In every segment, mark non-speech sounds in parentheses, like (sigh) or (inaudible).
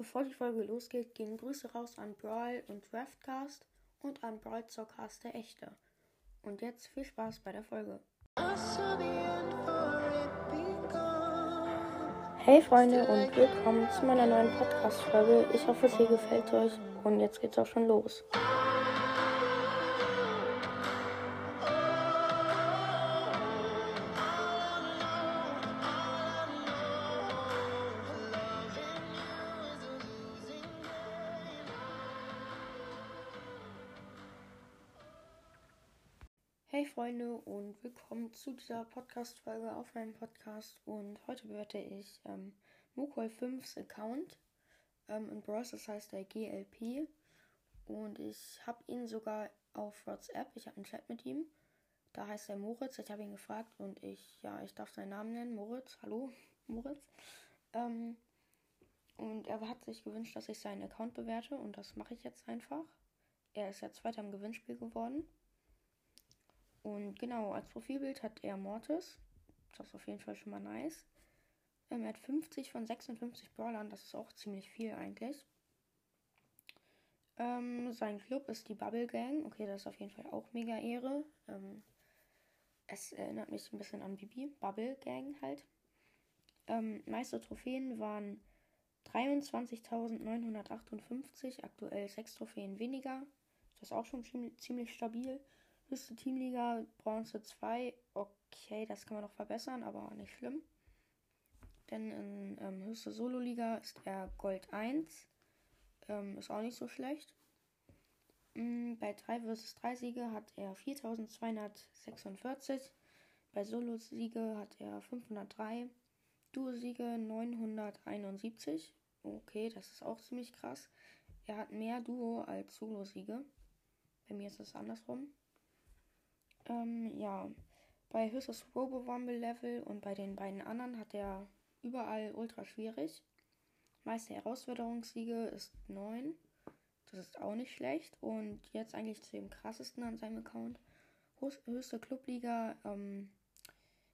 Bevor die Folge losgeht, gehen Grüße raus an Brawl und Draftcast und an Brawl Zockcast der Echte. Und jetzt viel Spaß bei der Folge. Hey Freunde und willkommen zu meiner neuen Podcast-Folge. Ich hoffe, es hier gefällt euch und jetzt geht's auch schon los. Hey Freunde und willkommen zu dieser Podcast-Folge auf meinem Podcast. Und heute bewerte ich ähm, Mukol 5s Account. Ähm, in Brawl das heißt der GLP. Und ich habe ihn sogar auf WhatsApp. Ich habe einen Chat mit ihm. Da heißt er Moritz. Ich habe ihn gefragt und ich, ja, ich darf seinen Namen nennen. Moritz. Hallo, (laughs) Moritz. Ähm, und er hat sich gewünscht, dass ich seinen Account bewerte. Und das mache ich jetzt einfach. Er ist jetzt weiter im Gewinnspiel geworden. Und genau, als Profilbild hat er Mortis. Das ist auf jeden Fall schon mal nice. Ähm, er hat 50 von 56 Brawlern. Das ist auch ziemlich viel eigentlich. Ähm, sein Club ist die Bubble Gang. Okay, das ist auf jeden Fall auch mega Ehre. Ähm, es erinnert mich ein bisschen an Bibi. Bubble Gang halt. Ähm, meiste Trophäen waren 23.958. Aktuell 6 Trophäen weniger. Das ist auch schon ziemlich stabil. Höchste Teamliga Bronze 2. Okay, das kann man noch verbessern, aber nicht schlimm. Denn in ähm, höchste Solo-Liga ist er Gold 1. Ähm, ist auch nicht so schlecht. Mhm, bei 3 vs 3 Siege hat er 4246. Bei Solo-Siege hat er 503. Duo-Siege 971. Okay, das ist auch ziemlich krass. Er hat mehr Duo als Solo-Siege. Bei mir ist es andersrum. Ähm, ja, bei höchstes Robo-Rumble-Level und bei den beiden anderen hat er überall ultra schwierig. Meiste Herausforderungssiege ist 9. Das ist auch nicht schlecht. Und jetzt eigentlich zu dem krassesten an seinem Account. Höchste Clubliga, ähm,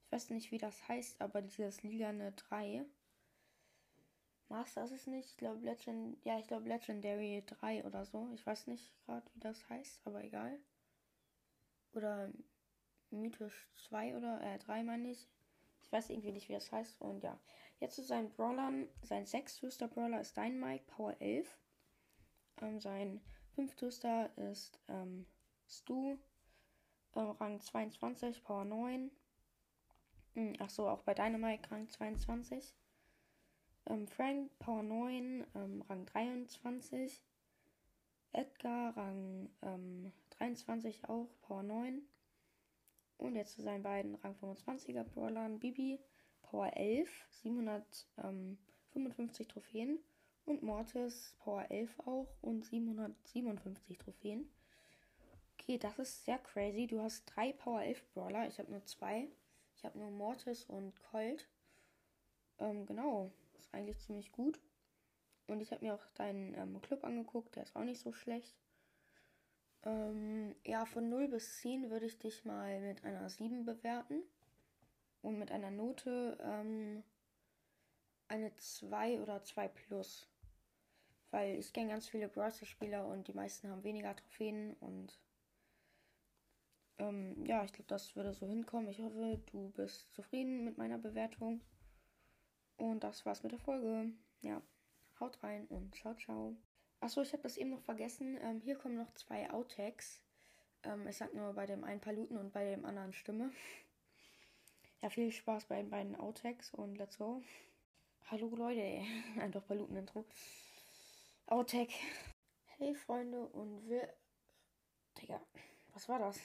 ich weiß nicht, wie das heißt, aber dieses Liga eine 3. Master ist es nicht. Ich glaube Legend, ja, ich Legendary 3 oder so. Ich weiß nicht gerade, wie das heißt, aber egal. Oder Mythisch 2 oder äh, 3 meine ich. Ich weiß irgendwie nicht, wie das heißt. Und ja, jetzt zu seinen Brawlern. Sein sechsthöchster Brawler ist Dynamite, Power 11. Ähm, sein fünfthöchster ist ähm, Stu, äh, Rang 22, Power 9. Hm, ach auch bei Dynamite Rang 22. Ähm, Frank, Power 9, ähm, Rang 23. Edgar, Rang 23 ähm, auch, Power 9. Und jetzt zu seinen beiden Rang 25er Brawlern. Bibi, Power 11, 755 Trophäen. Und Mortis, Power 11 auch und 757 Trophäen. Okay, das ist sehr crazy. Du hast drei Power 11 Brawler. Ich habe nur zwei. Ich habe nur Mortis und Colt. Ähm, genau. Ist eigentlich ziemlich gut. Und ich habe mir auch deinen ähm, Club angeguckt. Der ist auch nicht so schlecht. Ähm, ja, von 0 bis 10 würde ich dich mal mit einer 7 bewerten. Und mit einer Note ähm, eine 2 oder 2 plus. Weil ich kenne ganz viele Browser-Spieler und die meisten haben weniger Trophäen und ähm, ja, ich glaube, das würde so hinkommen. Ich hoffe, du bist zufrieden mit meiner Bewertung. Und das war's mit der Folge. Ja, haut rein und ciao, ciao. Achso, ich habe das eben noch vergessen. Ähm, hier kommen noch zwei Outtakes. Ähm, ich sag nur bei dem einen Paluten und bei dem anderen Stimme. (laughs) Ja, viel Spaß bei den beiden Outtakes und let's go. Hallo Leute. (laughs) Einfach Paluten-Intro. Outtake. Hey Freunde und wir. Digga, was war das?